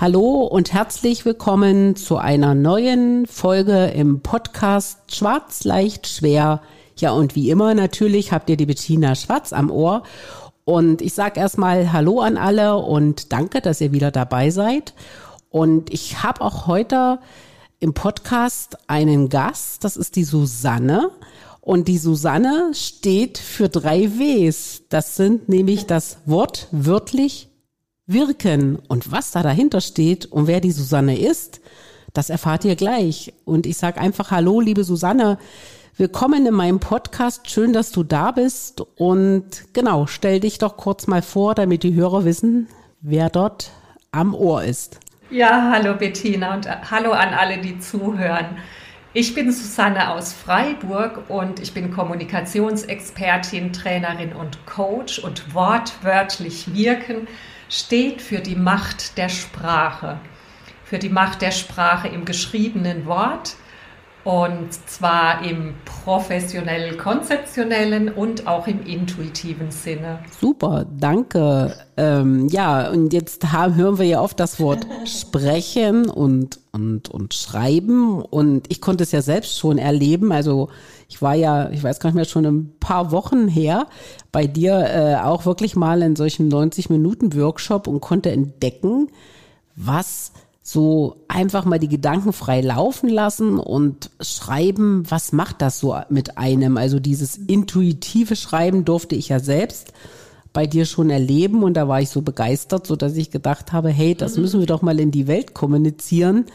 Hallo und herzlich willkommen zu einer neuen Folge im Podcast Schwarz leicht schwer. Ja, und wie immer natürlich habt ihr die Bettina Schwarz am Ohr. Und ich sage erstmal Hallo an alle und danke, dass ihr wieder dabei seid. Und ich habe auch heute im Podcast einen Gast, das ist die Susanne. Und die Susanne steht für drei Ws. Das sind nämlich das Wort wörtlich wirken. Und was da dahinter steht und wer die Susanne ist, das erfahrt ihr gleich. Und ich sage einfach Hallo, liebe Susanne. Willkommen in meinem Podcast. Schön, dass du da bist. Und genau, stell dich doch kurz mal vor, damit die Hörer wissen, wer dort am Ohr ist. Ja, hallo Bettina und äh, hallo an alle, die zuhören. Ich bin Susanne aus Freiburg und ich bin Kommunikationsexpertin, Trainerin und Coach und wortwörtlich wirken steht für die Macht der Sprache, für die Macht der Sprache im geschriebenen Wort und zwar im professionell konzeptionellen und auch im intuitiven Sinne. Super, danke. Ähm, ja, und jetzt haben, hören wir ja oft das Wort sprechen und, und, und schreiben. Und ich konnte es ja selbst schon erleben. Also ich war ja, ich weiß gar nicht mehr, schon ein paar Wochen her bei dir äh, auch wirklich mal in solchem 90-Minuten-Workshop und konnte entdecken, was so einfach mal die Gedanken frei laufen lassen und schreiben, was macht das so mit einem? Also dieses intuitive Schreiben durfte ich ja selbst bei dir schon erleben und da war ich so begeistert, so dass ich gedacht habe, hey, das müssen wir doch mal in die Welt kommunizieren.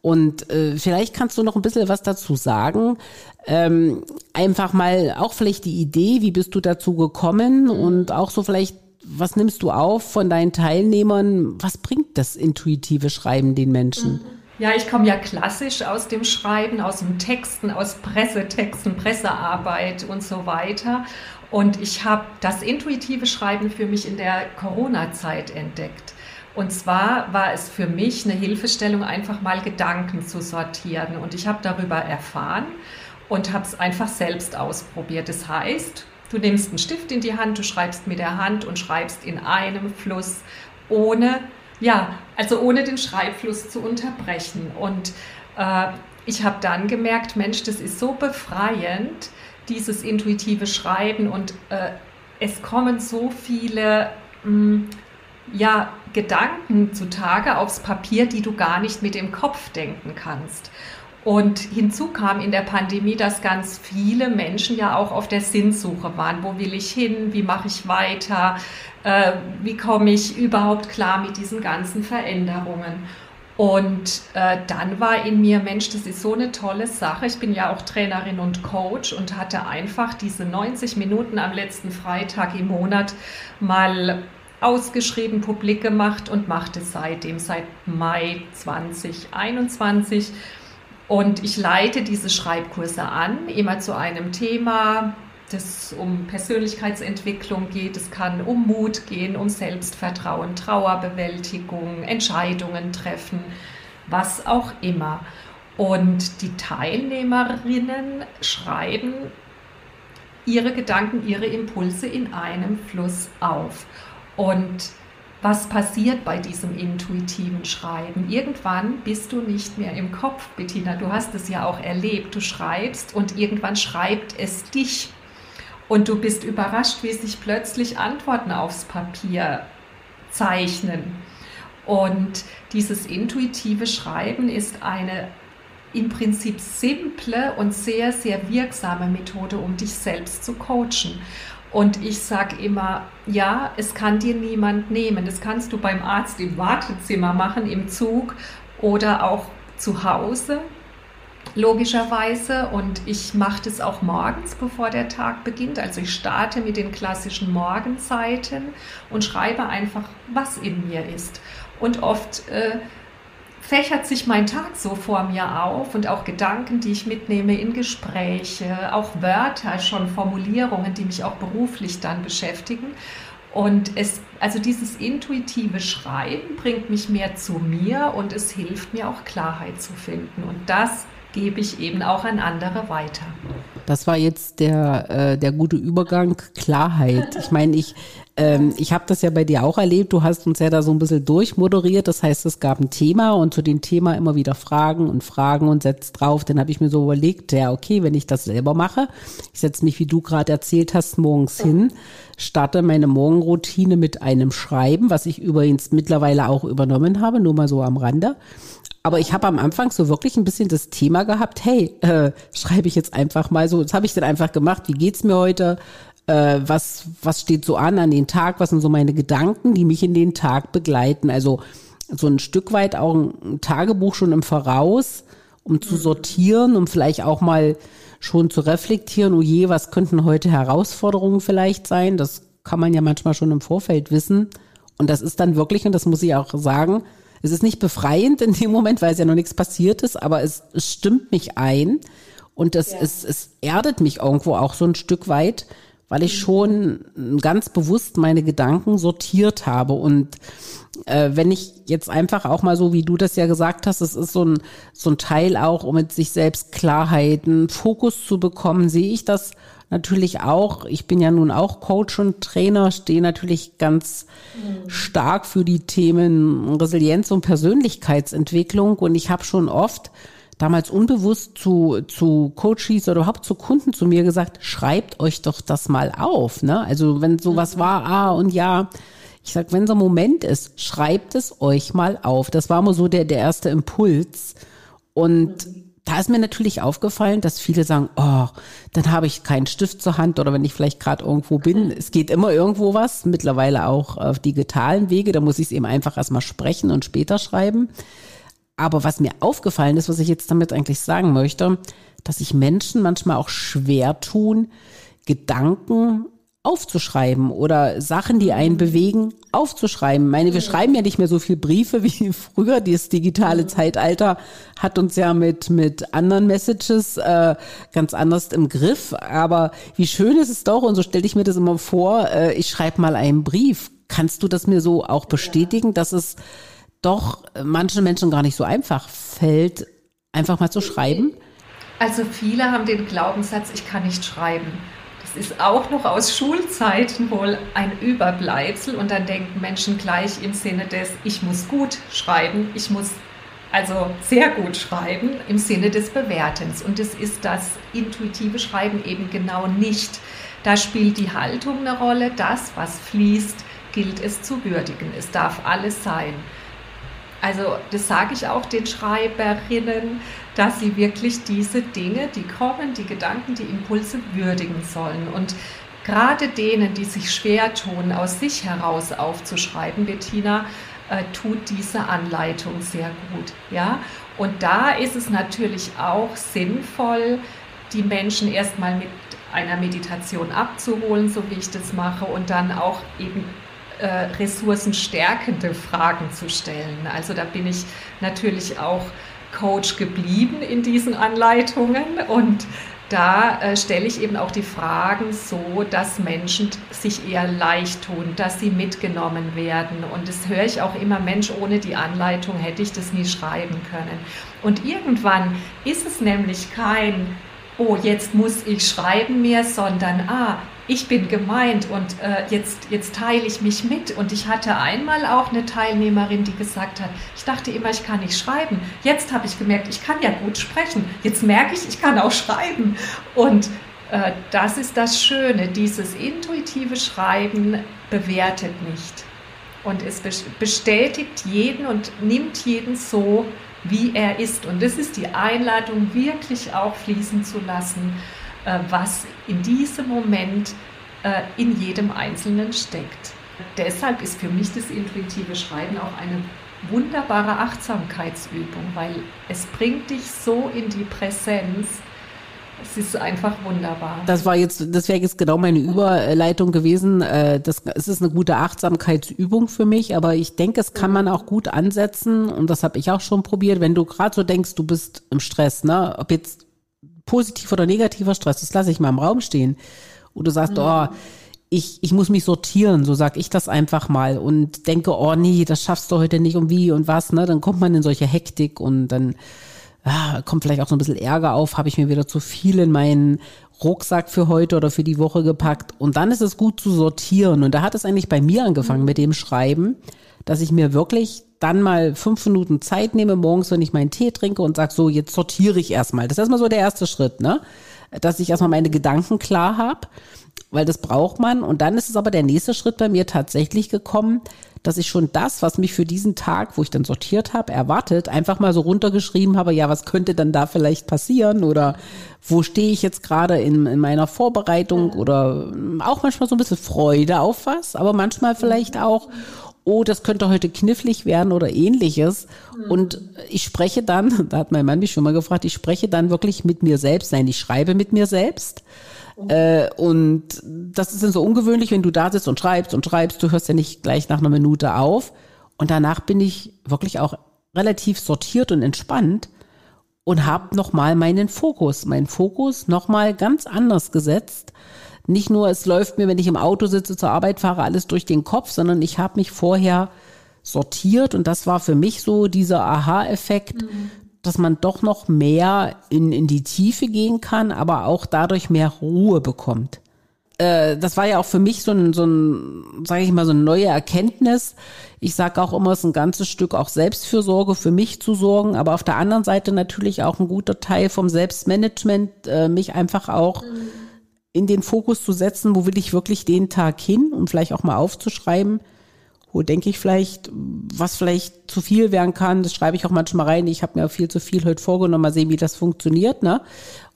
Und äh, vielleicht kannst du noch ein bisschen was dazu sagen. Ähm, einfach mal auch vielleicht die Idee, wie bist du dazu gekommen und auch so vielleicht was nimmst du auf von deinen Teilnehmern? Was bringt das intuitive Schreiben den Menschen? Ja, ich komme ja klassisch aus dem Schreiben, aus dem Texten, aus Pressetexten, Pressearbeit und so weiter. Und ich habe das intuitive Schreiben für mich in der Corona-Zeit entdeckt. Und zwar war es für mich eine Hilfestellung, einfach mal Gedanken zu sortieren. Und ich habe darüber erfahren und habe es einfach selbst ausprobiert. Das heißt, Du nimmst einen Stift in die Hand, du schreibst mit der Hand und schreibst in einem Fluss, ohne, ja, also ohne den Schreibfluss zu unterbrechen. Und äh, ich habe dann gemerkt, Mensch, das ist so befreiend, dieses intuitive Schreiben und äh, es kommen so viele mh, hm, ja, Gedanken zutage aufs Papier, die du gar nicht mit dem Kopf denken kannst. Und hinzu kam in der Pandemie, dass ganz viele Menschen ja auch auf der Sinnsuche waren. Wo will ich hin? Wie mache ich weiter? Äh, wie komme ich überhaupt klar mit diesen ganzen Veränderungen? Und äh, dann war in mir, Mensch, das ist so eine tolle Sache. Ich bin ja auch Trainerin und Coach und hatte einfach diese 90 Minuten am letzten Freitag im Monat mal ausgeschrieben, publik gemacht und machte seitdem, seit Mai 2021 und ich leite diese Schreibkurse an, immer zu einem Thema, das um Persönlichkeitsentwicklung geht. Es kann um Mut gehen, um Selbstvertrauen, Trauerbewältigung, Entscheidungen treffen, was auch immer. Und die Teilnehmerinnen schreiben ihre Gedanken, ihre Impulse in einem Fluss auf. Und was passiert bei diesem intuitiven Schreiben. Irgendwann bist du nicht mehr im Kopf, Bettina. Du hast es ja auch erlebt. Du schreibst und irgendwann schreibt es dich. Und du bist überrascht, wie sich plötzlich Antworten aufs Papier zeichnen. Und dieses intuitive Schreiben ist eine im Prinzip simple und sehr, sehr wirksame Methode, um dich selbst zu coachen. Und ich sage immer, ja, es kann dir niemand nehmen. Das kannst du beim Arzt im Wartezimmer machen, im Zug oder auch zu Hause, logischerweise. Und ich mache das auch morgens, bevor der Tag beginnt. Also ich starte mit den klassischen Morgenzeiten und schreibe einfach, was in mir ist. Und oft äh, fächert sich mein Tag so vor mir auf und auch Gedanken, die ich mitnehme in Gespräche, auch Wörter, schon Formulierungen, die mich auch beruflich dann beschäftigen. Und es, also dieses intuitive Schreiben bringt mich mehr zu mir und es hilft mir auch Klarheit zu finden. Und das gebe ich eben auch an andere weiter. Das war jetzt der, äh, der gute Übergang, Klarheit. Ich meine, ich, ähm, ich habe das ja bei dir auch erlebt. Du hast uns ja da so ein bisschen durchmoderiert. Das heißt, es gab ein Thema und zu dem Thema immer wieder Fragen und Fragen und setzt drauf. Dann habe ich mir so überlegt, ja, okay, wenn ich das selber mache, ich setze mich, wie du gerade erzählt hast, morgens hin, starte meine Morgenroutine mit einem Schreiben, was ich übrigens mittlerweile auch übernommen habe, nur mal so am Rande. Aber ich habe am Anfang so wirklich ein bisschen das Thema gehabt, hey, äh, schreibe ich jetzt einfach mal so, das habe ich dann einfach gemacht, wie geht's mir heute? Äh, was, was steht so an an den Tag? Was sind so meine Gedanken, die mich in den Tag begleiten? Also so ein Stück weit auch ein Tagebuch schon im Voraus, um zu sortieren, um vielleicht auch mal schon zu reflektieren, oh je, was könnten heute Herausforderungen vielleicht sein? Das kann man ja manchmal schon im Vorfeld wissen. Und das ist dann wirklich, und das muss ich auch sagen, es ist nicht befreiend in dem Moment, weil es ja noch nichts passiert ist, aber es, es stimmt mich ein und es, ja. es, es erdet mich irgendwo auch so ein Stück weit, weil ich schon ganz bewusst meine Gedanken sortiert habe. Und äh, wenn ich jetzt einfach auch mal so, wie du das ja gesagt hast, es ist so ein, so ein Teil auch, um mit sich selbst Klarheiten, Fokus zu bekommen, sehe ich das natürlich auch, ich bin ja nun auch Coach und Trainer, stehe natürlich ganz mhm. stark für die Themen Resilienz und Persönlichkeitsentwicklung und ich habe schon oft damals unbewusst zu, zu Coaches oder überhaupt zu Kunden zu mir gesagt, schreibt euch doch das mal auf. Ne? Also wenn sowas mhm. war, ah und ja, ich sag, wenn so ein Moment ist, schreibt es euch mal auf. Das war mal so der, der erste Impuls. Und mhm da ist mir natürlich aufgefallen, dass viele sagen, oh, dann habe ich keinen Stift zur Hand oder wenn ich vielleicht gerade irgendwo bin, es geht immer irgendwo was, mittlerweile auch auf digitalen Wege, da muss ich es eben einfach erstmal sprechen und später schreiben. Aber was mir aufgefallen ist, was ich jetzt damit eigentlich sagen möchte, dass sich Menschen manchmal auch schwer tun, Gedanken aufzuschreiben oder Sachen, die einen bewegen, aufzuschreiben. Ich meine, wir schreiben ja nicht mehr so viel Briefe wie früher. Dieses digitale Zeitalter hat uns ja mit, mit anderen Messages äh, ganz anders im Griff. Aber wie schön ist es doch, und so stelle ich mir das immer vor, äh, ich schreibe mal einen Brief. Kannst du das mir so auch bestätigen, dass es doch manchen Menschen gar nicht so einfach fällt, einfach mal zu schreiben? Also viele haben den Glaubenssatz, ich kann nicht schreiben. Das ist auch noch aus Schulzeiten wohl ein Überbleibsel und dann denken Menschen gleich im Sinne des, ich muss gut schreiben, ich muss also sehr gut schreiben im Sinne des Bewertens. Und es ist das intuitive Schreiben eben genau nicht. Da spielt die Haltung eine Rolle. Das, was fließt, gilt es zu würdigen. Es darf alles sein. Also das sage ich auch den Schreiberinnen, dass sie wirklich diese Dinge, die kommen, die Gedanken, die Impulse würdigen sollen. Und gerade denen, die sich schwer tun, aus sich heraus aufzuschreiben, Bettina, äh, tut diese Anleitung sehr gut. Ja? Und da ist es natürlich auch sinnvoll, die Menschen erstmal mit einer Meditation abzuholen, so wie ich das mache, und dann auch eben äh, ressourcenstärkende Fragen zu stellen. Also da bin ich natürlich auch Coach geblieben in diesen Anleitungen und da äh, stelle ich eben auch die Fragen so, dass Menschen sich eher leicht tun, dass sie mitgenommen werden. Und das höre ich auch immer, Mensch, ohne die Anleitung hätte ich das nie schreiben können. Und irgendwann ist es nämlich kein, oh, jetzt muss ich schreiben mehr, sondern, ah, ich bin gemeint und äh, jetzt, jetzt teile ich mich mit. Und ich hatte einmal auch eine Teilnehmerin, die gesagt hat, ich dachte immer, ich kann nicht schreiben. Jetzt habe ich gemerkt, ich kann ja gut sprechen. Jetzt merke ich, ich kann auch schreiben. Und äh, das ist das Schöne, dieses intuitive Schreiben bewertet nicht. Und es bestätigt jeden und nimmt jeden so, wie er ist. Und das ist die Einladung, wirklich auch fließen zu lassen was in diesem Moment äh, in jedem Einzelnen steckt. Deshalb ist für mich das intuitive Schreiben auch eine wunderbare Achtsamkeitsübung, weil es bringt dich so in die Präsenz, es ist einfach wunderbar. Das war jetzt, das wäre jetzt genau meine Überleitung gewesen. Äh, das, es ist eine gute Achtsamkeitsübung für mich, aber ich denke, es kann man auch gut ansetzen und das habe ich auch schon probiert. Wenn du gerade so denkst, du bist im Stress, ne, ob jetzt positiv oder negativer Stress, das lasse ich mal im Raum stehen. Und du sagst, mhm. oh, ich, ich muss mich sortieren, so sag ich das einfach mal und denke, oh nee, das schaffst du heute nicht und wie und was, ne? Dann kommt man in solche Hektik und dann ah, kommt vielleicht auch so ein bisschen Ärger auf, habe ich mir wieder zu viel in meinen Rucksack für heute oder für die Woche gepackt. Und dann ist es gut zu sortieren. Und da hat es eigentlich bei mir angefangen mit dem Schreiben, dass ich mir wirklich dann mal fünf Minuten Zeit nehme morgens, wenn ich meinen Tee trinke und sag so, jetzt sortiere ich erstmal. Das ist erstmal so der erste Schritt, ne? Dass ich erstmal meine Gedanken klar habe, weil das braucht man. Und dann ist es aber der nächste Schritt bei mir tatsächlich gekommen, dass ich schon das, was mich für diesen Tag, wo ich dann sortiert habe, erwartet, einfach mal so runtergeschrieben habe, ja, was könnte dann da vielleicht passieren oder wo stehe ich jetzt gerade in, in meiner Vorbereitung oder auch manchmal so ein bisschen Freude auf was, aber manchmal vielleicht auch, oh, das könnte heute knifflig werden oder ähnliches. Und ich spreche dann, da hat mein Mann mich schon mal gefragt, ich spreche dann wirklich mit mir selbst, nein, ich schreibe mit mir selbst äh, und das ist dann so ungewöhnlich, wenn du da sitzt und schreibst und schreibst, du hörst ja nicht gleich nach einer Minute auf. Und danach bin ich wirklich auch relativ sortiert und entspannt und habe nochmal meinen Fokus, meinen Fokus nochmal ganz anders gesetzt. Nicht nur, es läuft mir, wenn ich im Auto sitze, zur Arbeit fahre, alles durch den Kopf, sondern ich habe mich vorher sortiert und das war für mich so dieser Aha-Effekt. Mhm dass man doch noch mehr in, in die Tiefe gehen kann, aber auch dadurch mehr Ruhe bekommt. Äh, das war ja auch für mich so ein, so ein sage ich mal, so eine neue Erkenntnis. Ich sage auch immer, es ist ein ganzes Stück auch Selbstfürsorge, für mich zu sorgen, aber auf der anderen Seite natürlich auch ein guter Teil vom Selbstmanagement, äh, mich einfach auch mhm. In den Fokus zu setzen, wo will ich wirklich den Tag hin und vielleicht auch mal aufzuschreiben, wo denke ich vielleicht, was vielleicht zu viel werden kann, das schreibe ich auch manchmal rein. Ich habe mir viel zu viel heute vorgenommen, mal sehen, wie das funktioniert, ne?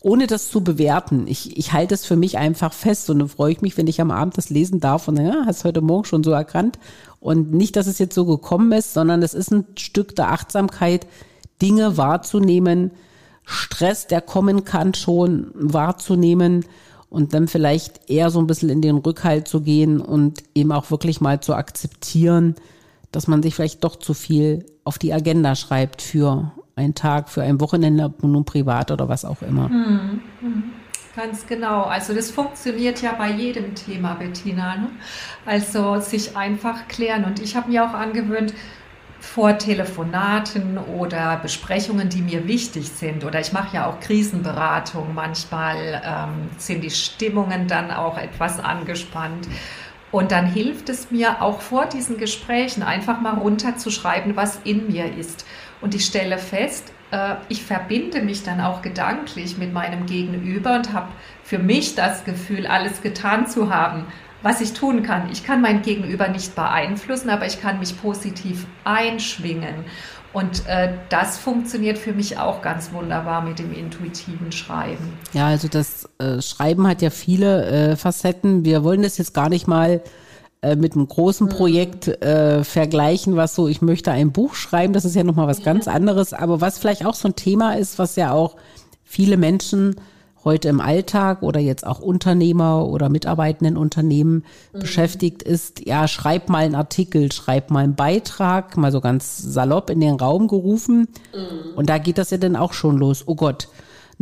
Ohne das zu bewerten. Ich, ich halte es für mich einfach fest und dann freue ich mich, wenn ich am Abend das lesen darf und ja, hast heute Morgen schon so erkannt. Und nicht, dass es jetzt so gekommen ist, sondern es ist ein Stück der Achtsamkeit, Dinge wahrzunehmen, Stress, der kommen kann, schon wahrzunehmen und dann vielleicht eher so ein bisschen in den Rückhalt zu gehen und eben auch wirklich mal zu akzeptieren, dass man sich vielleicht doch zu viel auf die Agenda schreibt für einen Tag, für ein Wochenende, nun privat oder was auch immer. Mhm. Ganz genau. Also das funktioniert ja bei jedem Thema, Bettina. Ne? Also sich einfach klären. Und ich habe mir auch angewöhnt, vor Telefonaten oder Besprechungen, die mir wichtig sind. Oder ich mache ja auch Krisenberatung. Manchmal ähm, sind die Stimmungen dann auch etwas angespannt. Und dann hilft es mir auch vor diesen Gesprächen einfach mal runterzuschreiben, was in mir ist. Und ich stelle fest, äh, ich verbinde mich dann auch gedanklich mit meinem Gegenüber und habe für mich das Gefühl, alles getan zu haben, was ich tun kann. Ich kann mein Gegenüber nicht beeinflussen, aber ich kann mich positiv einschwingen. Und äh, das funktioniert für mich auch ganz wunderbar mit dem intuitiven Schreiben. Ja, also das äh, Schreiben hat ja viele äh, Facetten. Wir wollen das jetzt gar nicht mal äh, mit einem großen mhm. Projekt äh, vergleichen, was so, ich möchte ein Buch schreiben, das ist ja nochmal was ganz anderes. Aber was vielleicht auch so ein Thema ist, was ja auch viele Menschen heute im Alltag oder jetzt auch Unternehmer oder Mitarbeitenden Unternehmen mhm. beschäftigt ist, ja, schreib mal einen Artikel, schreib mal einen Beitrag, mal so ganz salopp in den Raum gerufen. Mhm. Und da geht das ja dann auch schon los. Oh Gott.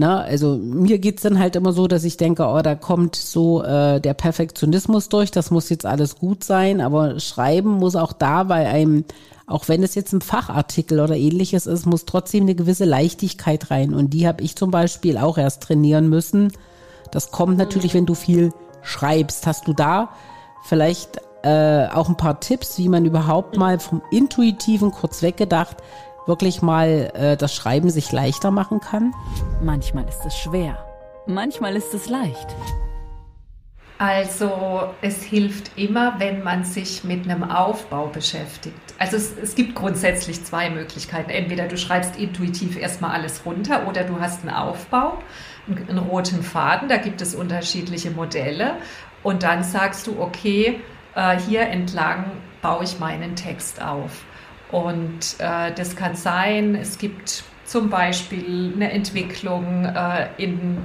Na, also mir geht's dann halt immer so, dass ich denke, oh, da kommt so äh, der Perfektionismus durch, das muss jetzt alles gut sein, aber schreiben muss auch da bei einem auch wenn es jetzt ein Fachartikel oder ähnliches ist, muss trotzdem eine gewisse Leichtigkeit rein. Und die habe ich zum Beispiel auch erst trainieren müssen. Das kommt natürlich, wenn du viel schreibst. Hast du da vielleicht äh, auch ein paar Tipps, wie man überhaupt mal vom Intuitiven kurz weggedacht wirklich mal äh, das Schreiben sich leichter machen kann? Manchmal ist es schwer, manchmal ist es leicht. Also es hilft immer, wenn man sich mit einem Aufbau beschäftigt. Also es, es, gibt grundsätzlich zwei Möglichkeiten. Entweder du schreibst intuitiv erstmal alles runter oder du hast einen Aufbau, einen, einen roten Faden, da gibt es unterschiedliche Modelle. Und dann sagst du, okay, äh, hier entlang baue ich meinen Text auf. Und äh, das kann sein, es gibt zum Beispiel eine Entwicklung äh, in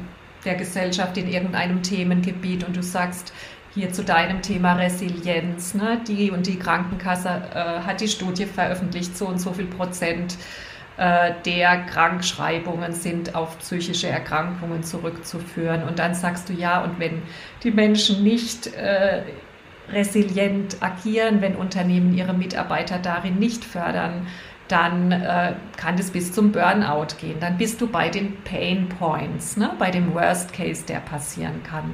der Gesellschaft in irgendeinem Themengebiet und du sagst, hier zu deinem Thema Resilienz, ne? die und die Krankenkasse äh, hat die Studie veröffentlicht, so und so viel Prozent äh, der Krankschreibungen sind auf psychische Erkrankungen zurückzuführen. Und dann sagst du ja, und wenn die Menschen nicht äh, resilient agieren, wenn Unternehmen ihre Mitarbeiter darin nicht fördern, dann äh, kann das bis zum Burnout gehen. Dann bist du bei den Pain Points, ne? bei dem Worst Case, der passieren kann.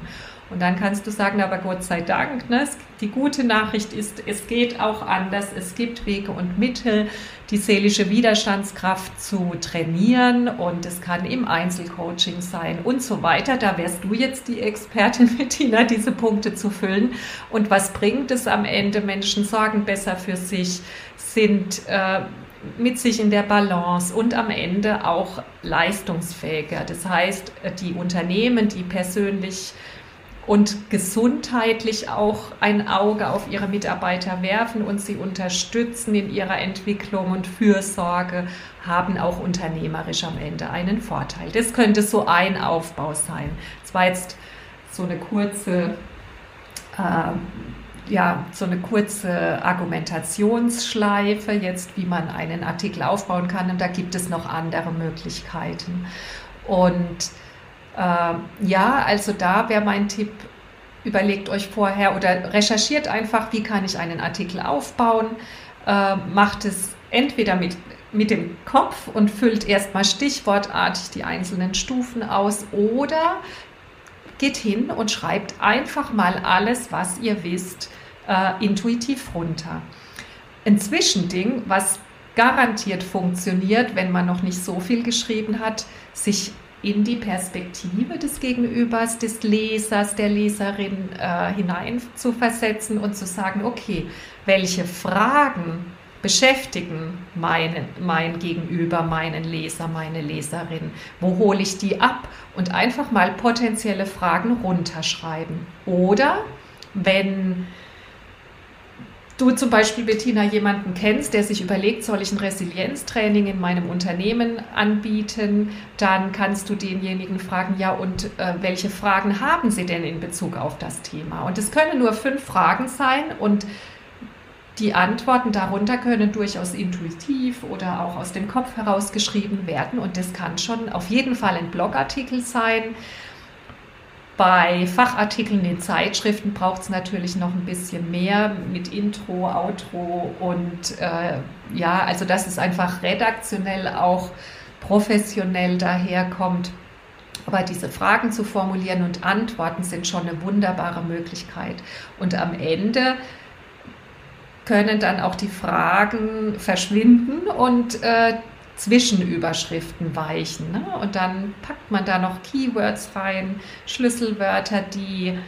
Und dann kannst du sagen, aber Gott sei Dank, ne, die gute Nachricht ist, es geht auch anders, es gibt Wege und Mittel, die seelische Widerstandskraft zu trainieren und es kann im Einzelcoaching sein und so weiter. Da wärst du jetzt die Expertin, Bettina, diese Punkte zu füllen. Und was bringt es am Ende? Menschen sorgen besser für sich, sind äh, mit sich in der Balance und am Ende auch leistungsfähiger. Das heißt, die Unternehmen, die persönlich und gesundheitlich auch ein Auge auf ihre Mitarbeiter werfen und sie unterstützen in ihrer Entwicklung und Fürsorge, haben auch unternehmerisch am Ende einen Vorteil. Das könnte so ein Aufbau sein. Das war jetzt so eine kurze, äh, ja, so eine kurze Argumentationsschleife, jetzt wie man einen Artikel aufbauen kann. Und da gibt es noch andere Möglichkeiten. Und äh, ja, also da wäre mein Tipp, überlegt euch vorher oder recherchiert einfach, wie kann ich einen Artikel aufbauen. Äh, macht es entweder mit, mit dem Kopf und füllt erstmal stichwortartig die einzelnen Stufen aus oder geht hin und schreibt einfach mal alles, was ihr wisst, äh, intuitiv runter. Ein Zwischending, was garantiert funktioniert, wenn man noch nicht so viel geschrieben hat, sich in die Perspektive des Gegenübers, des Lesers, der Leserin äh, hinein zu versetzen und zu sagen, okay, welche Fragen beschäftigen meine, mein Gegenüber, meinen Leser, meine Leserin? Wo hole ich die ab? Und einfach mal potenzielle Fragen runterschreiben. Oder wenn du zum Beispiel, Bettina, jemanden kennst, der sich überlegt, soll ich ein Resilienztraining in meinem Unternehmen anbieten, dann kannst du denjenigen fragen, ja, und äh, welche Fragen haben sie denn in Bezug auf das Thema? Und es können nur fünf Fragen sein und die Antworten darunter können durchaus intuitiv oder auch aus dem Kopf herausgeschrieben werden. Und das kann schon auf jeden Fall ein Blogartikel sein bei Fachartikeln in Zeitschriften braucht es natürlich noch ein bisschen mehr mit Intro, Outro und äh, ja, also dass es einfach redaktionell auch professionell daherkommt. Aber diese Fragen zu formulieren und Antworten sind schon eine wunderbare Möglichkeit. Und am Ende können dann auch die Fragen verschwinden und äh, Zwischenüberschriften weichen. Ne? Und dann packt man da noch Keywords rein, Schlüsselwörter, die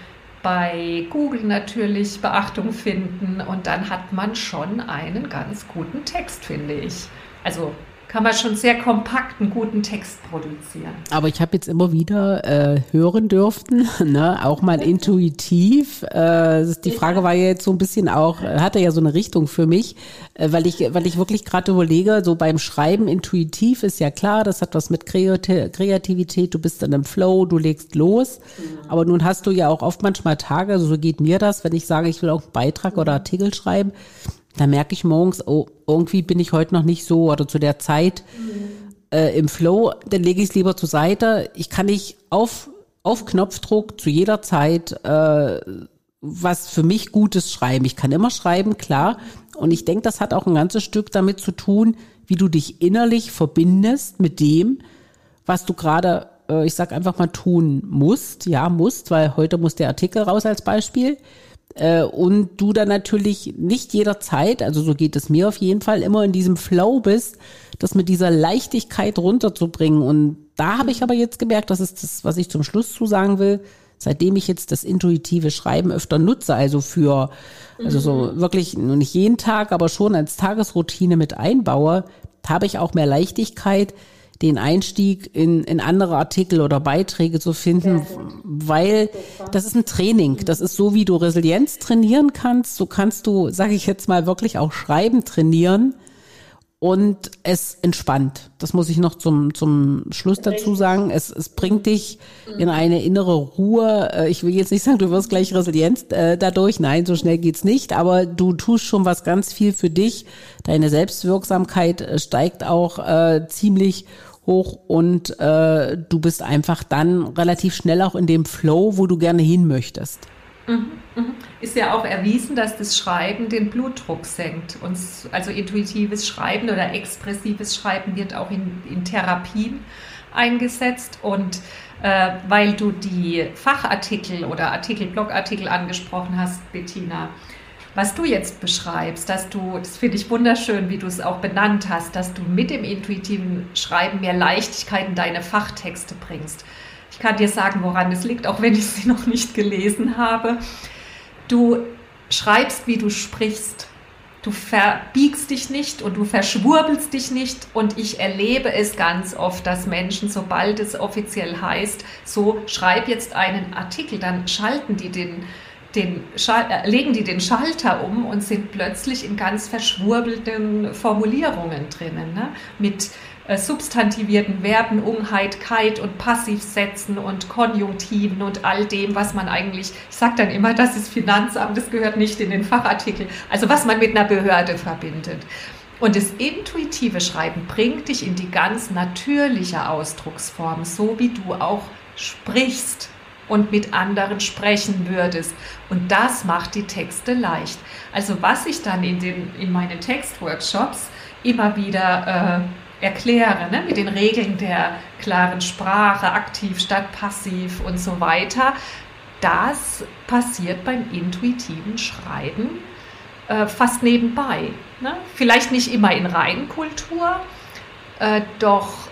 bei Google natürlich Beachtung finden. Und dann hat man schon einen ganz guten Text, finde ich. Also kann man schon sehr kompakt einen guten Text produzieren. Aber ich habe jetzt immer wieder äh, hören dürften, ne, auch mal intuitiv. Äh, die Frage war ja jetzt so ein bisschen auch, äh, hatte ja so eine Richtung für mich, äh, weil ich, weil ich wirklich gerade überlege, so beim Schreiben intuitiv ist ja klar, das hat was mit Kreativität, du bist dann im Flow, du legst los. Mhm. Aber nun hast du ja auch oft manchmal Tage, also so geht mir das, wenn ich sage, ich will auch einen Beitrag oder Artikel schreiben da merke ich morgens, oh, irgendwie bin ich heute noch nicht so oder zu der Zeit äh, im Flow, dann lege ich es lieber zur Seite. Ich kann nicht auf, auf Knopfdruck zu jeder Zeit äh, was für mich Gutes schreiben. Ich kann immer schreiben, klar. Und ich denke, das hat auch ein ganzes Stück damit zu tun, wie du dich innerlich verbindest mit dem, was du gerade, äh, ich sag einfach mal, tun musst. Ja, musst, weil heute muss der Artikel raus als Beispiel. Äh, und du dann natürlich nicht jederzeit, also so geht es mir auf jeden Fall, immer in diesem Flow bist, das mit dieser Leichtigkeit runterzubringen. Und da habe ich aber jetzt gemerkt, das ist das, was ich zum Schluss zu sagen will, seitdem ich jetzt das intuitive Schreiben öfter nutze, also für, also so mhm. wirklich nicht jeden Tag, aber schon als Tagesroutine mit einbaue, habe ich auch mehr Leichtigkeit, den Einstieg in, in andere Artikel oder Beiträge zu finden, weil das ist ein Training. Das ist so, wie du Resilienz trainieren kannst. So kannst du, sage ich jetzt mal, wirklich auch Schreiben trainieren. Und es entspannt. Das muss ich noch zum, zum Schluss dazu sagen. Es, es bringt dich in eine innere Ruhe. Äh, ich will jetzt nicht sagen, du wirst gleich resilient äh, dadurch. Nein, so schnell geht's nicht. Aber du tust schon was ganz viel für dich. Deine Selbstwirksamkeit äh, steigt auch äh, ziemlich hoch und äh, du bist einfach dann relativ schnell auch in dem Flow, wo du gerne hin möchtest. Mhm, mhm. Ist ja auch erwiesen, dass das Schreiben den Blutdruck senkt. Und also intuitives Schreiben oder expressives Schreiben wird auch in, in Therapien eingesetzt. Und äh, weil du die Fachartikel oder Artikel, Blogartikel angesprochen hast, Bettina, was du jetzt beschreibst, dass du, das finde ich wunderschön, wie du es auch benannt hast, dass du mit dem intuitiven Schreiben mehr Leichtigkeit in deine Fachtexte bringst. Ich kann dir sagen, woran es liegt, auch wenn ich sie noch nicht gelesen habe. Du schreibst, wie du sprichst. Du verbiegst dich nicht und du verschwurbelst dich nicht. Und ich erlebe es ganz oft, dass Menschen, sobald es offiziell heißt, so schreib jetzt einen Artikel, dann schalten die den, den äh, legen die den Schalter um und sind plötzlich in ganz verschwurbelten Formulierungen drinnen. Ne? Mit äh, substantivierten Verben, Unheitkeit und Passivsätzen und Konjunktiven und all dem, was man eigentlich, ich sage dann immer, das ist Finanzamt, das gehört nicht in den Fachartikel, also was man mit einer Behörde verbindet. Und das intuitive Schreiben bringt dich in die ganz natürliche Ausdrucksform, so wie du auch sprichst und mit anderen sprechen würdest. Und das macht die Texte leicht. Also was ich dann in, den, in meinen Textworkshops immer wieder äh, erkläre, ne? mit den Regeln der klaren Sprache, aktiv statt passiv und so weiter. Das passiert beim intuitiven Schreiben äh, fast nebenbei. Ne? Vielleicht nicht immer in Reinkultur, äh, doch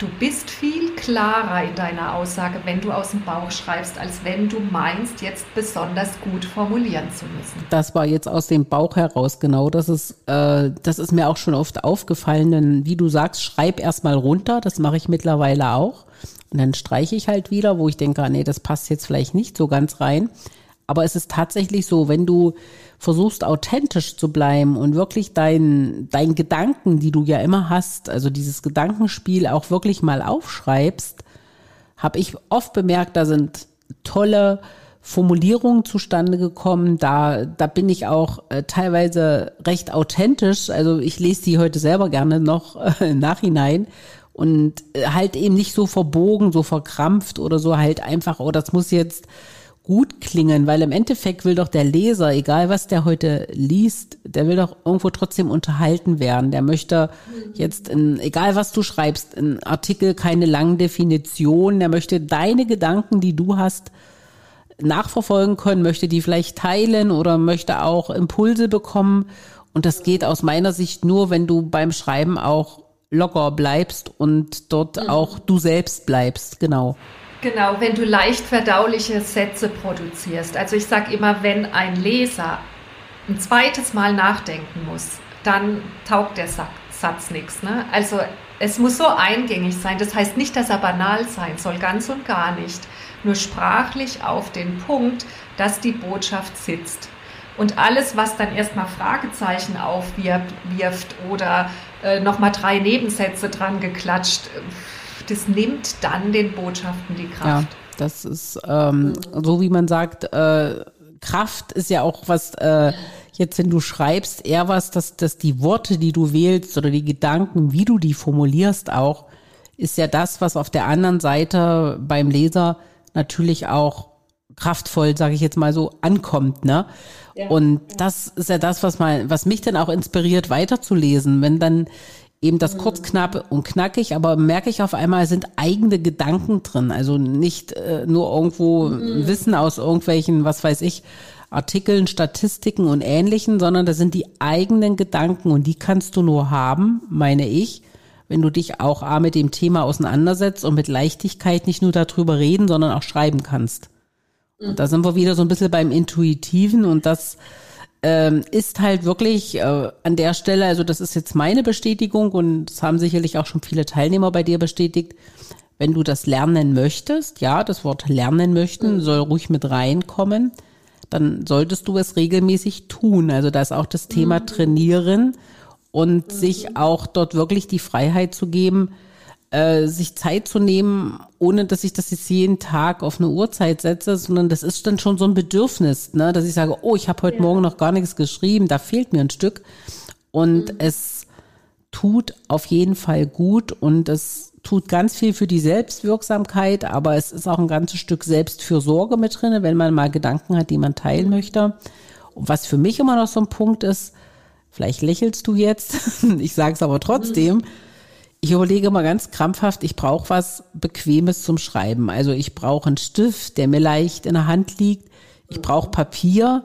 Du bist viel klarer in deiner Aussage, wenn du aus dem Bauch schreibst, als wenn du meinst, jetzt besonders gut formulieren zu müssen. Das war jetzt aus dem Bauch heraus, genau. Das ist, äh, das ist mir auch schon oft aufgefallen, denn wie du sagst, schreib erstmal runter, das mache ich mittlerweile auch. Und dann streiche ich halt wieder, wo ich denke, ah, nee, das passt jetzt vielleicht nicht so ganz rein. Aber es ist tatsächlich so, wenn du versuchst authentisch zu bleiben und wirklich deinen dein Gedanken, die du ja immer hast, also dieses Gedankenspiel auch wirklich mal aufschreibst, habe ich oft bemerkt, da sind tolle Formulierungen zustande gekommen. Da, da bin ich auch äh, teilweise recht authentisch. Also ich lese die heute selber gerne noch äh, im Nachhinein und äh, halt eben nicht so verbogen, so verkrampft oder so halt einfach, oh, das muss jetzt gut klingen, weil im Endeffekt will doch der Leser, egal was der heute liest, der will doch irgendwo trotzdem unterhalten werden. Der möchte jetzt, in, egal was du schreibst, ein Artikel keine langen Definitionen, der möchte deine Gedanken, die du hast, nachverfolgen können, möchte die vielleicht teilen oder möchte auch Impulse bekommen. Und das geht aus meiner Sicht nur, wenn du beim Schreiben auch locker bleibst und dort mhm. auch du selbst bleibst, genau. Genau, wenn du leicht verdauliche Sätze produzierst. Also ich sage immer, wenn ein Leser ein zweites Mal nachdenken muss, dann taugt der Satz nichts. Ne? Also es muss so eingängig sein. Das heißt nicht, dass er banal sein soll, ganz und gar nicht. Nur sprachlich auf den Punkt, dass die Botschaft sitzt. Und alles, was dann erstmal Fragezeichen aufwirft oder äh, nochmal drei Nebensätze dran geklatscht, das nimmt dann den Botschaften die Kraft. Ja, das ist ähm, so, wie man sagt, äh, Kraft ist ja auch was, äh, jetzt wenn du schreibst, eher was, dass, dass die Worte, die du wählst oder die Gedanken, wie du die formulierst auch, ist ja das, was auf der anderen Seite beim Leser natürlich auch kraftvoll, sage ich jetzt mal so, ankommt, ne? Ja, und das ist ja das, was mal, was mich dann auch inspiriert, weiterzulesen, wenn dann eben das kurz, knapp und knackig, aber merke ich auf einmal, sind eigene Gedanken drin. Also nicht äh, nur irgendwo mhm. Wissen aus irgendwelchen, was weiß ich, Artikeln, Statistiken und ähnlichen, sondern das sind die eigenen Gedanken und die kannst du nur haben, meine ich, wenn du dich auch A mit dem Thema auseinandersetzt und mit Leichtigkeit nicht nur darüber reden, sondern auch schreiben kannst. Und da sind wir wieder so ein bisschen beim Intuitiven und das ähm, ist halt wirklich äh, an der Stelle, also das ist jetzt meine Bestätigung und das haben sicherlich auch schon viele Teilnehmer bei dir bestätigt, wenn du das lernen möchtest, ja, das Wort lernen möchten mhm. soll ruhig mit reinkommen, dann solltest du es regelmäßig tun. Also da ist auch das Thema mhm. trainieren und mhm. sich auch dort wirklich die Freiheit zu geben, äh, sich Zeit zu nehmen, ohne dass ich das jetzt jeden Tag auf eine Uhrzeit setze, sondern das ist dann schon so ein Bedürfnis, ne, dass ich sage, oh, ich habe heute ja. Morgen noch gar nichts geschrieben, da fehlt mir ein Stück. Und mhm. es tut auf jeden Fall gut und es tut ganz viel für die Selbstwirksamkeit, aber es ist auch ein ganzes Stück Selbstfürsorge mit drin, wenn man mal Gedanken hat, die man teilen mhm. möchte. Und was für mich immer noch so ein Punkt ist, vielleicht lächelst du jetzt, ich sage es aber trotzdem, mhm ich überlege mal ganz krampfhaft, ich brauche was Bequemes zum Schreiben. Also ich brauche einen Stift, der mir leicht in der Hand liegt. Ich brauche Papier,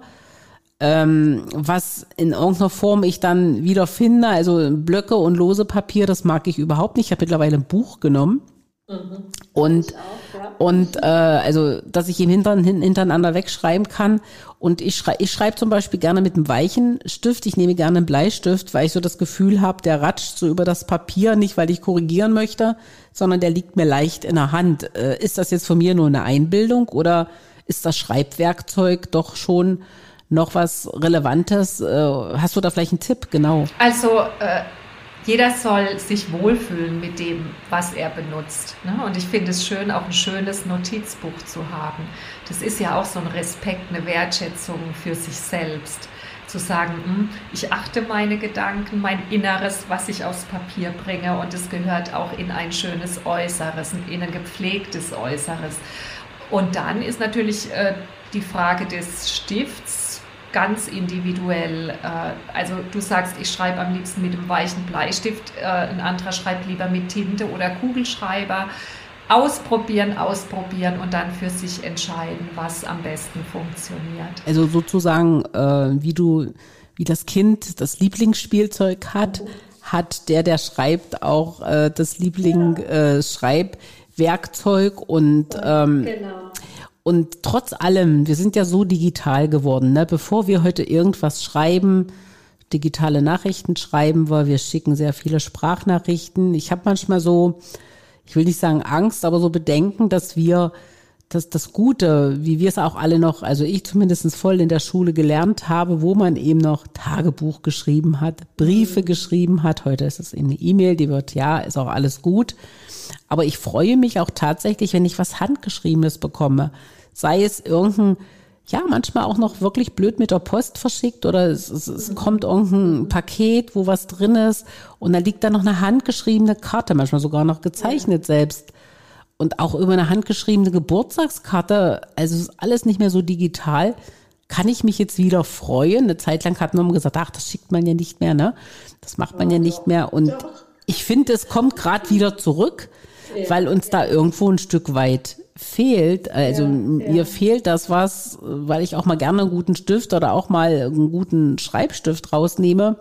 ähm, was in irgendeiner Form ich dann wieder finde. Also Blöcke und lose Papier, das mag ich überhaupt nicht. Ich habe mittlerweile ein Buch genommen. Mhm. Und, auch, ja. und äh, also, dass ich ihn hinter, hintereinander wegschreiben kann. Und ich schreibe ich schreib zum Beispiel gerne mit einem weichen Stift. Ich nehme gerne einen Bleistift, weil ich so das Gefühl habe, der ratscht so über das Papier, nicht weil ich korrigieren möchte, sondern der liegt mir leicht in der Hand. Äh, ist das jetzt von mir nur eine Einbildung oder ist das Schreibwerkzeug doch schon noch was Relevantes? Äh, hast du da vielleicht einen Tipp? Genau. Also äh jeder soll sich wohlfühlen mit dem, was er benutzt. Ne? Und ich finde es schön, auch ein schönes Notizbuch zu haben. Das ist ja auch so ein Respekt, eine Wertschätzung für sich selbst. Zu sagen, hm, ich achte meine Gedanken, mein Inneres, was ich aufs Papier bringe und es gehört auch in ein schönes Äußeres, in ein gepflegtes Äußeres. Und dann ist natürlich äh, die Frage des Stifts ganz individuell. Äh, also du sagst, ich schreibe am liebsten mit einem weichen Bleistift, äh, ein anderer schreibt lieber mit Tinte oder Kugelschreiber. Ausprobieren, ausprobieren und dann für sich entscheiden, was am besten funktioniert. Also sozusagen, äh, wie du, wie das Kind das Lieblingsspielzeug hat, hat der, der schreibt, auch das Liebling äh, Schreibwerkzeug und ähm, genau. Und trotz allem, wir sind ja so digital geworden, ne? bevor wir heute irgendwas schreiben, digitale Nachrichten schreiben wir, wir schicken sehr viele Sprachnachrichten. Ich habe manchmal so, ich will nicht sagen Angst, aber so Bedenken, dass wir dass das Gute, wie wir es auch alle noch, also ich zumindest voll in der Schule gelernt habe, wo man eben noch Tagebuch geschrieben hat, Briefe mhm. geschrieben hat. Heute ist es eben eine E-Mail, die wird, ja, ist auch alles gut. Aber ich freue mich auch tatsächlich, wenn ich was Handgeschriebenes bekomme sei es irgendein, ja, manchmal auch noch wirklich blöd mit der Post verschickt oder es, es, es kommt irgendein Paket, wo was drin ist und da liegt da noch eine handgeschriebene Karte, manchmal sogar noch gezeichnet selbst. Und auch über eine handgeschriebene Geburtstagskarte, also ist alles nicht mehr so digital, kann ich mich jetzt wieder freuen. Eine Zeit lang hat man gesagt, ach, das schickt man ja nicht mehr, ne? Das macht man ja nicht mehr. Und ich finde, es kommt gerade wieder zurück, weil uns da irgendwo ein Stück weit fehlt, also ja, mir ja. fehlt das was, weil ich auch mal gerne einen guten Stift oder auch mal einen guten Schreibstift rausnehme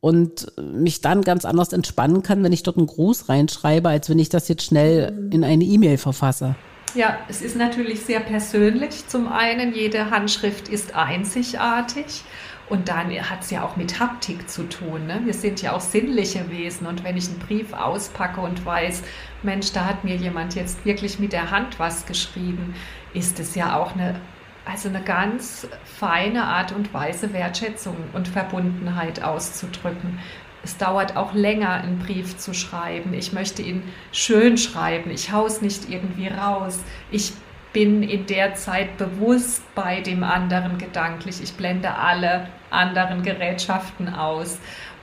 und mich dann ganz anders entspannen kann, wenn ich dort einen Gruß reinschreibe, als wenn ich das jetzt schnell mhm. in eine E-Mail verfasse. Ja, es ist natürlich sehr persönlich. Zum einen, jede Handschrift ist einzigartig. Und dann hat es ja auch mit Haptik zu tun. Ne? Wir sind ja auch sinnliche Wesen. Und wenn ich einen Brief auspacke und weiß, Mensch, da hat mir jemand jetzt wirklich mit der Hand was geschrieben, ist es ja auch eine, also eine ganz feine Art und Weise, Wertschätzung und Verbundenheit auszudrücken. Es dauert auch länger, einen Brief zu schreiben. Ich möchte ihn schön schreiben. Ich haus nicht irgendwie raus. Ich bin in der Zeit bewusst bei dem anderen gedanklich. Ich blende alle anderen Gerätschaften aus.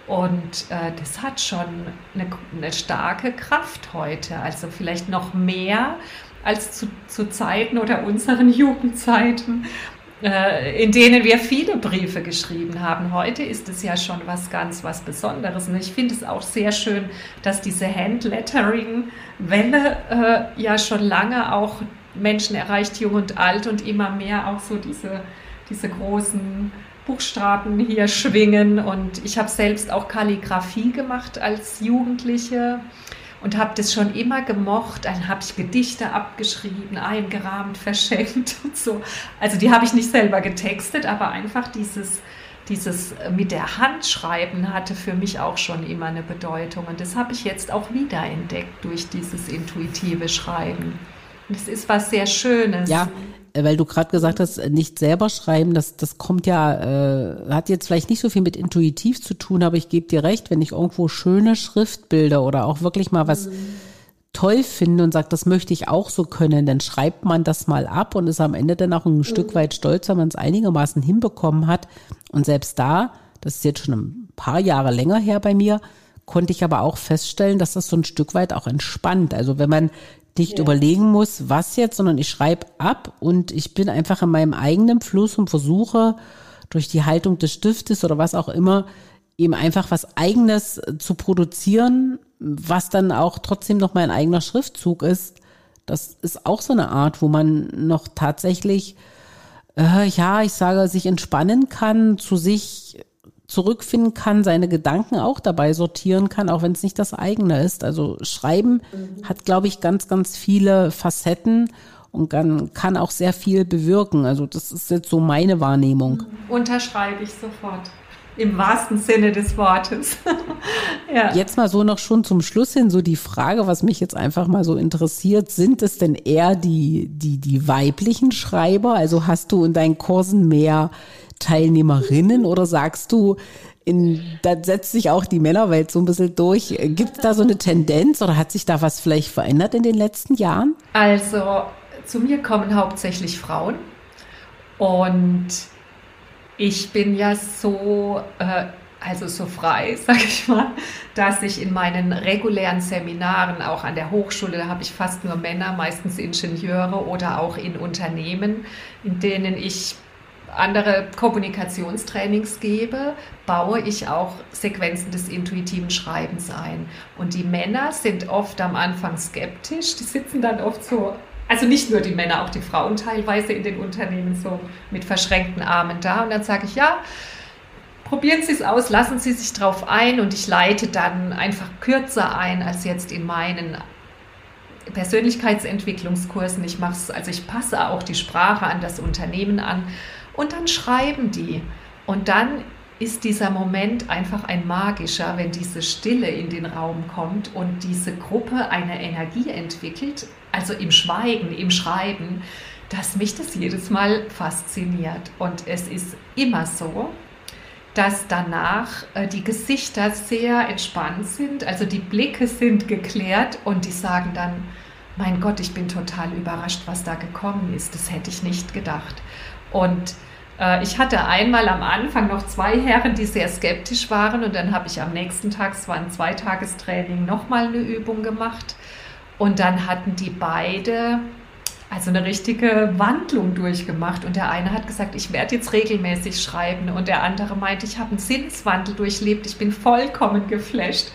Und äh, das hat schon eine, eine, starke Kraft heute. Also vielleicht noch mehr als zu, zu Zeiten oder unseren Jugendzeiten, äh, in denen wir viele Briefe geschrieben haben. Heute ist es ja schon was ganz was Besonderes. Und ich finde es auch sehr schön, dass diese Handlettering-Welle äh, ja schon lange auch Menschen erreicht, jung und alt und immer mehr auch so diese, diese großen Buchstaben hier schwingen. Und ich habe selbst auch Kalligrafie gemacht als Jugendliche und habe das schon immer gemocht. Dann habe ich Gedichte abgeschrieben, eingerahmt, verschenkt und so. Also die habe ich nicht selber getextet, aber einfach dieses, dieses mit der Hand schreiben hatte für mich auch schon immer eine Bedeutung. Und das habe ich jetzt auch wiederentdeckt durch dieses intuitive Schreiben. Das ist was sehr Schönes. Ja, weil du gerade gesagt hast, nicht selber schreiben, das, das kommt ja, äh, hat jetzt vielleicht nicht so viel mit intuitiv zu tun, aber ich gebe dir recht, wenn ich irgendwo schöne Schriftbilder oder auch wirklich mal was mhm. toll finde und sage, das möchte ich auch so können, dann schreibt man das mal ab und ist am Ende dann auch ein mhm. Stück weit stolz, wenn man es einigermaßen hinbekommen hat. Und selbst da, das ist jetzt schon ein paar Jahre länger her bei mir, konnte ich aber auch feststellen, dass das so ein Stück weit auch entspannt. Also wenn man nicht ja. überlegen muss, was jetzt, sondern ich schreibe ab und ich bin einfach in meinem eigenen Fluss und versuche durch die Haltung des Stiftes oder was auch immer eben einfach was eigenes zu produzieren, was dann auch trotzdem noch mein eigener Schriftzug ist. Das ist auch so eine Art, wo man noch tatsächlich, äh, ja, ich sage, sich entspannen kann, zu sich zurückfinden kann, seine Gedanken auch dabei sortieren kann, auch wenn es nicht das eigene ist. Also Schreiben mhm. hat, glaube ich, ganz, ganz viele Facetten und kann, kann auch sehr viel bewirken. Also das ist jetzt so meine Wahrnehmung. Mhm. Unterschreibe ich sofort. Im wahrsten Sinne des Wortes. ja. Jetzt mal so noch schon zum Schluss hin so die Frage, was mich jetzt einfach mal so interessiert, sind es denn eher die, die, die weiblichen Schreiber? Also hast du in deinen Kursen mehr Teilnehmerinnen oder sagst du, in, da setzt sich auch die Männerwelt so ein bisschen durch. Gibt es da so eine Tendenz oder hat sich da was vielleicht verändert in den letzten Jahren? Also zu mir kommen hauptsächlich Frauen und ich bin ja so, äh, also so frei, sage ich mal, dass ich in meinen regulären Seminaren, auch an der Hochschule, da habe ich fast nur Männer, meistens Ingenieure oder auch in Unternehmen, in denen ich andere Kommunikationstrainings gebe, baue ich auch Sequenzen des intuitiven Schreibens ein. Und die Männer sind oft am Anfang skeptisch, die sitzen dann oft so, also nicht nur die Männer, auch die Frauen teilweise in den Unternehmen so mit verschränkten Armen da. Und dann sage ich, ja, probieren Sie es aus, lassen Sie sich drauf ein und ich leite dann einfach kürzer ein als jetzt in meinen Persönlichkeitsentwicklungskursen. Ich mache es, also ich passe auch die Sprache an das Unternehmen an und dann schreiben die. Und dann ist dieser Moment einfach ein magischer, wenn diese Stille in den Raum kommt und diese Gruppe eine Energie entwickelt, also im Schweigen, im Schreiben, dass mich das jedes Mal fasziniert. Und es ist immer so, dass danach äh, die Gesichter sehr entspannt sind, also die Blicke sind geklärt und die sagen dann, mein Gott, ich bin total überrascht, was da gekommen ist. Das hätte ich nicht gedacht. Und äh, ich hatte einmal am Anfang noch zwei Herren, die sehr skeptisch waren. Und dann habe ich am nächsten Tag, es war ein Zweitagestraining, nochmal eine Übung gemacht. Und dann hatten die beide also eine richtige Wandlung durchgemacht. Und der eine hat gesagt, ich werde jetzt regelmäßig schreiben. Und der andere meinte, ich habe einen Sinneswandel durchlebt, ich bin vollkommen geflasht.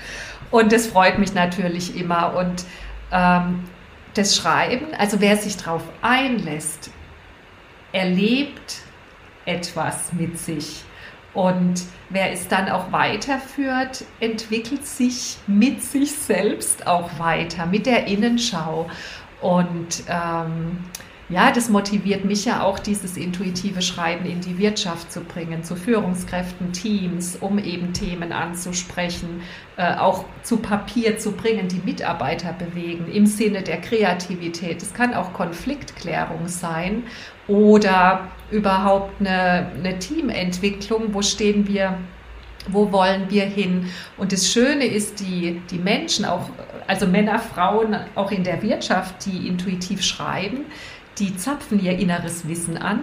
Und das freut mich natürlich immer. Und ähm, das Schreiben, also wer sich darauf einlässt, erlebt etwas mit sich. Und wer es dann auch weiterführt, entwickelt sich mit sich selbst auch weiter, mit der Innenschau. Und ähm, ja, das motiviert mich ja auch, dieses intuitive Schreiben in die Wirtschaft zu bringen, zu Führungskräften, Teams, um eben Themen anzusprechen, äh, auch zu Papier zu bringen, die Mitarbeiter bewegen im Sinne der Kreativität. Es kann auch Konfliktklärung sein oder überhaupt eine, eine Teamentwicklung. Wo stehen wir? Wo wollen wir hin? Und das Schöne ist, die, die Menschen, auch, also Männer, Frauen, auch in der Wirtschaft, die intuitiv schreiben, die zapfen ihr inneres Wissen an.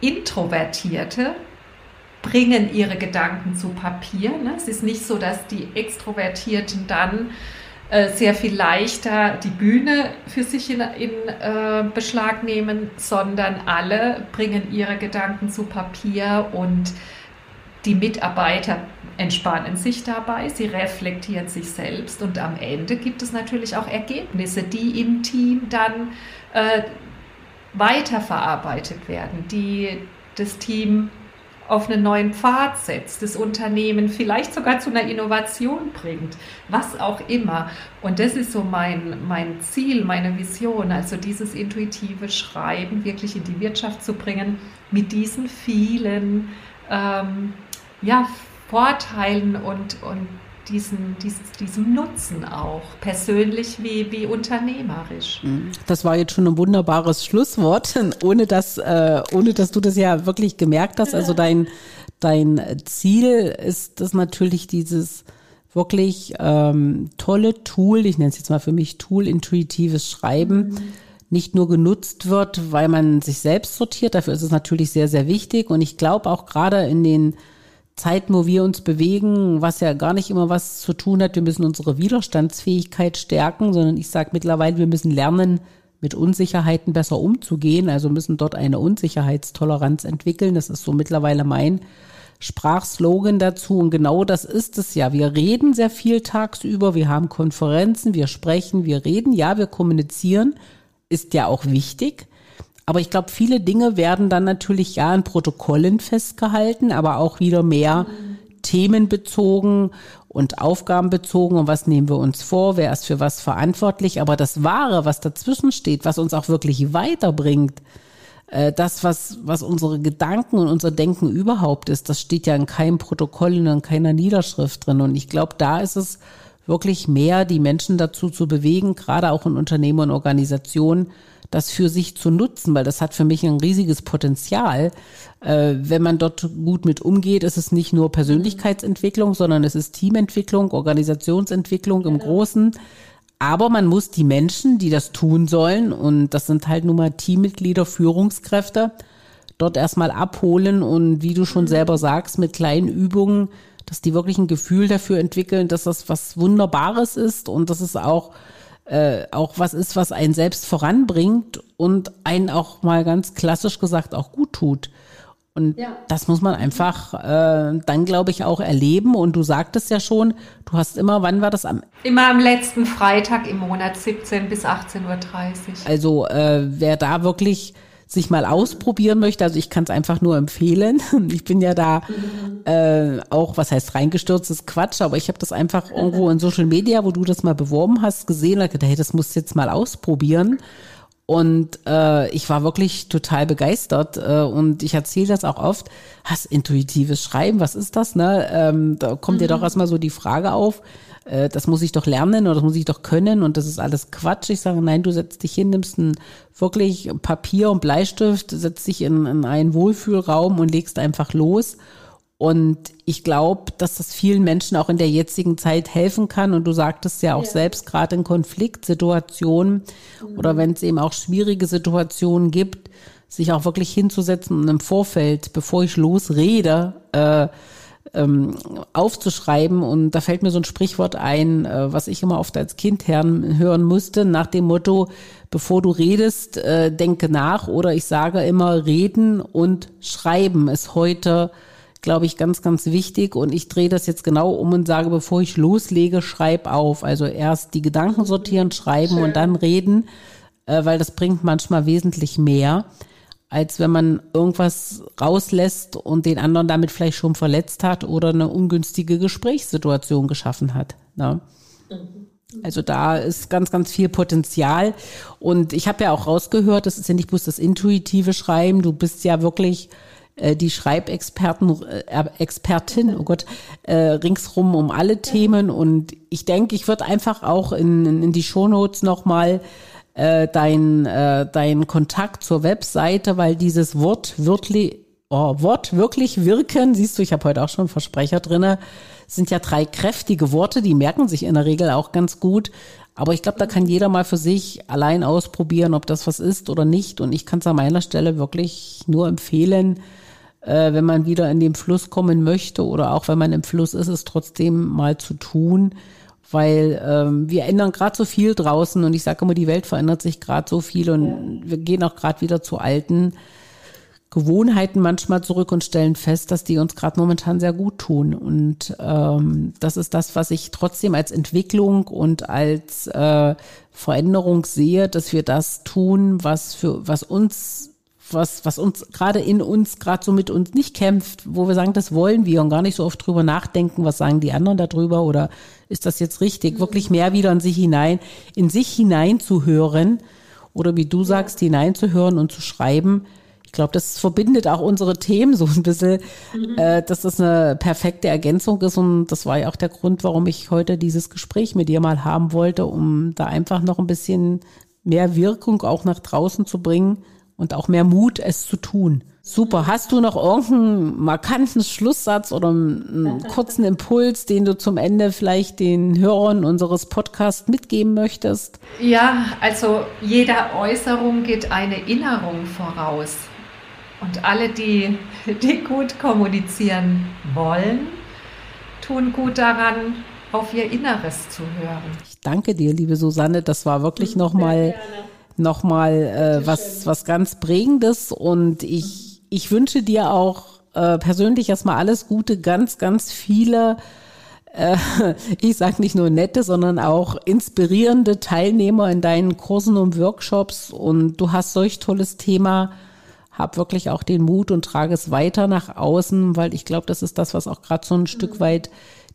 Introvertierte bringen ihre Gedanken zu Papier. Ne? Es ist nicht so, dass die Extrovertierten dann äh, sehr viel leichter die Bühne für sich in, in äh, Beschlag nehmen, sondern alle bringen ihre Gedanken zu Papier und die Mitarbeiter entspannen sich dabei, sie reflektieren sich selbst und am Ende gibt es natürlich auch Ergebnisse, die im Team dann äh, weiterverarbeitet werden, die das Team auf einen neuen Pfad setzt, das Unternehmen vielleicht sogar zu einer Innovation bringt, was auch immer. Und das ist so mein, mein Ziel, meine Vision, also dieses intuitive Schreiben wirklich in die Wirtschaft zu bringen, mit diesen vielen ähm, ja, Vorteilen und, und diesen, diesen, diesem Nutzen auch, persönlich wie, wie unternehmerisch. Mhm. Das war jetzt schon ein wunderbares Schlusswort, ohne dass, äh, ohne dass du das ja wirklich gemerkt hast. Also dein, dein Ziel ist das natürlich dieses wirklich ähm, tolle Tool, ich nenne es jetzt mal für mich Tool, intuitives Schreiben, mhm. nicht nur genutzt wird, weil man sich selbst sortiert, dafür ist es natürlich sehr, sehr wichtig. Und ich glaube auch gerade in den Zeiten, wo wir uns bewegen, was ja gar nicht immer was zu tun hat, wir müssen unsere Widerstandsfähigkeit stärken, sondern ich sage mittlerweile, wir müssen lernen, mit Unsicherheiten besser umzugehen, also müssen dort eine Unsicherheitstoleranz entwickeln. Das ist so mittlerweile mein Sprachslogan dazu. Und genau das ist es ja. Wir reden sehr viel tagsüber, wir haben Konferenzen, wir sprechen, wir reden, ja, wir kommunizieren, ist ja auch wichtig. Aber ich glaube, viele Dinge werden dann natürlich ja in Protokollen festgehalten, aber auch wieder mehr themenbezogen und aufgabenbezogen und was nehmen wir uns vor, wer ist für was verantwortlich. Aber das Wahre, was dazwischen steht, was uns auch wirklich weiterbringt, äh, das, was, was unsere Gedanken und unser Denken überhaupt ist, das steht ja in keinem Protokoll und in keiner Niederschrift drin. Und ich glaube, da ist es wirklich mehr, die Menschen dazu zu bewegen, gerade auch in Unternehmen und Organisationen, das für sich zu nutzen, weil das hat für mich ein riesiges Potenzial. Äh, wenn man dort gut mit umgeht, ist es nicht nur Persönlichkeitsentwicklung, sondern es ist Teamentwicklung, Organisationsentwicklung im Großen. Aber man muss die Menschen, die das tun sollen, und das sind halt nun mal Teammitglieder, Führungskräfte, dort erstmal abholen und wie du schon selber sagst, mit kleinen Übungen, dass die wirklich ein Gefühl dafür entwickeln, dass das was Wunderbares ist und dass es auch äh, auch was ist, was einen selbst voranbringt und einen auch mal ganz klassisch gesagt auch gut tut. Und ja. das muss man einfach äh, dann, glaube ich, auch erleben. Und du sagtest ja schon, du hast immer, wann war das am? Immer am letzten Freitag im Monat, 17 bis 18.30 Uhr. Also äh, wer da wirklich sich mal ausprobieren möchte, also ich kann es einfach nur empfehlen. Ich bin ja da äh, auch, was heißt reingestürzt, ist Quatsch, aber ich habe das einfach irgendwo in Social Media, wo du das mal beworben hast, gesehen und gedacht, hey, das musst du jetzt mal ausprobieren. Und äh, ich war wirklich total begeistert äh, und ich erzähle das auch oft. Hast intuitives Schreiben, was ist das? Ne? Ähm, da kommt mhm. dir doch erstmal so die Frage auf, äh, das muss ich doch lernen oder das muss ich doch können und das ist alles Quatsch. Ich sage, nein, du setzt dich hin, nimmst ein wirklich Papier und Bleistift, setzt dich in, in einen Wohlfühlraum und legst einfach los und ich glaube, dass das vielen Menschen auch in der jetzigen Zeit helfen kann. Und du sagtest ja auch ja. selbst gerade in Konfliktsituationen mhm. oder wenn es eben auch schwierige Situationen gibt, sich auch wirklich hinzusetzen und im Vorfeld, bevor ich losrede, äh, ähm, aufzuschreiben. Und da fällt mir so ein Sprichwort ein, äh, was ich immer oft als Kind hören, hören musste, nach dem Motto, bevor du redest, äh, denke nach. Oder ich sage immer, reden und schreiben ist heute glaube ich, ganz, ganz wichtig. Und ich drehe das jetzt genau um und sage, bevor ich loslege, schreib auf. Also erst die Gedanken sortieren, schreiben Schön. und dann reden, äh, weil das bringt manchmal wesentlich mehr, als wenn man irgendwas rauslässt und den anderen damit vielleicht schon verletzt hat oder eine ungünstige Gesprächssituation geschaffen hat. Ne? Also da ist ganz, ganz viel Potenzial. Und ich habe ja auch rausgehört, das ist ja nicht bloß das intuitive Schreiben, du bist ja wirklich äh, die Schreibexperten, äh, Expertin, oh Gott, äh, ringsrum um alle Themen. Und ich denke, ich würde einfach auch in, in die Shownotes nochmal äh, dein, äh, dein Kontakt zur Webseite, weil dieses Wort wirklich, oh, Wort wirklich wirken, siehst du, ich habe heute auch schon Versprecher drinne, sind ja drei kräftige Worte, die merken sich in der Regel auch ganz gut. Aber ich glaube, da kann jeder mal für sich allein ausprobieren, ob das was ist oder nicht. Und ich kann es an meiner Stelle wirklich nur empfehlen, äh, wenn man wieder in den Fluss kommen möchte oder auch wenn man im Fluss ist, es trotzdem mal zu tun, weil ähm, wir ändern gerade so viel draußen und ich sage immer, die Welt verändert sich gerade so viel und wir gehen auch gerade wieder zu alten Gewohnheiten manchmal zurück und stellen fest, dass die uns gerade momentan sehr gut tun. Und ähm, das ist das, was ich trotzdem als Entwicklung und als äh, Veränderung sehe, dass wir das tun, was für was uns was, was uns gerade in uns, gerade so mit uns nicht kämpft, wo wir sagen, das wollen wir und gar nicht so oft drüber nachdenken, was sagen die anderen darüber oder ist das jetzt richtig, mhm. wirklich mehr wieder in sich hinein, in sich hinein zu hören oder wie du sagst, hineinzuhören und zu schreiben. Ich glaube, das verbindet auch unsere Themen so ein bisschen, mhm. äh, dass das eine perfekte Ergänzung ist. Und das war ja auch der Grund, warum ich heute dieses Gespräch mit dir mal haben wollte, um da einfach noch ein bisschen mehr Wirkung auch nach draußen zu bringen und auch mehr Mut, es zu tun. Super. Hast du noch irgendeinen markanten Schlusssatz oder einen kurzen Impuls, den du zum Ende vielleicht den Hörern unseres Podcasts mitgeben möchtest? Ja, also jeder Äußerung geht eine Innerung voraus. Und alle, die, die gut kommunizieren wollen, tun gut daran, auf ihr Inneres zu hören. Ich danke dir, liebe Susanne. Das war wirklich nochmal noch mal, äh, was, was ganz Prägendes und ich ich wünsche dir auch äh, persönlich erstmal alles Gute, ganz, ganz viele, äh, ich sage nicht nur nette, sondern auch inspirierende Teilnehmer in deinen Kursen und Workshops. Und du hast solch tolles Thema. Hab wirklich auch den Mut und trage es weiter nach außen, weil ich glaube, das ist das, was auch gerade so ein Stück weit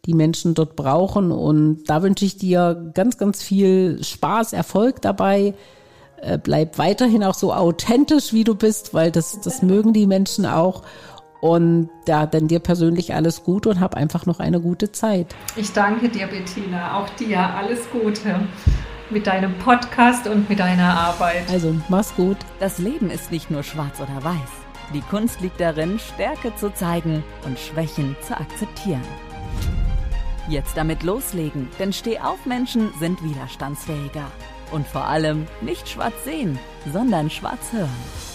die Menschen dort brauchen. Und da wünsche ich dir ganz, ganz viel Spaß, Erfolg dabei. Äh, bleib weiterhin auch so authentisch, wie du bist, weil das, das mögen die Menschen auch. Und ja, dann dir persönlich alles Gute und hab einfach noch eine gute Zeit. Ich danke dir, Bettina. Auch dir alles Gute mit deinem Podcast und mit deiner Arbeit. Also, mach's gut. Das Leben ist nicht nur schwarz oder weiß. Die Kunst liegt darin, Stärke zu zeigen und Schwächen zu akzeptieren. Jetzt damit loslegen, denn Stehaufmenschen sind widerstandsfähiger und vor allem nicht schwarz sehen, sondern schwarz hören.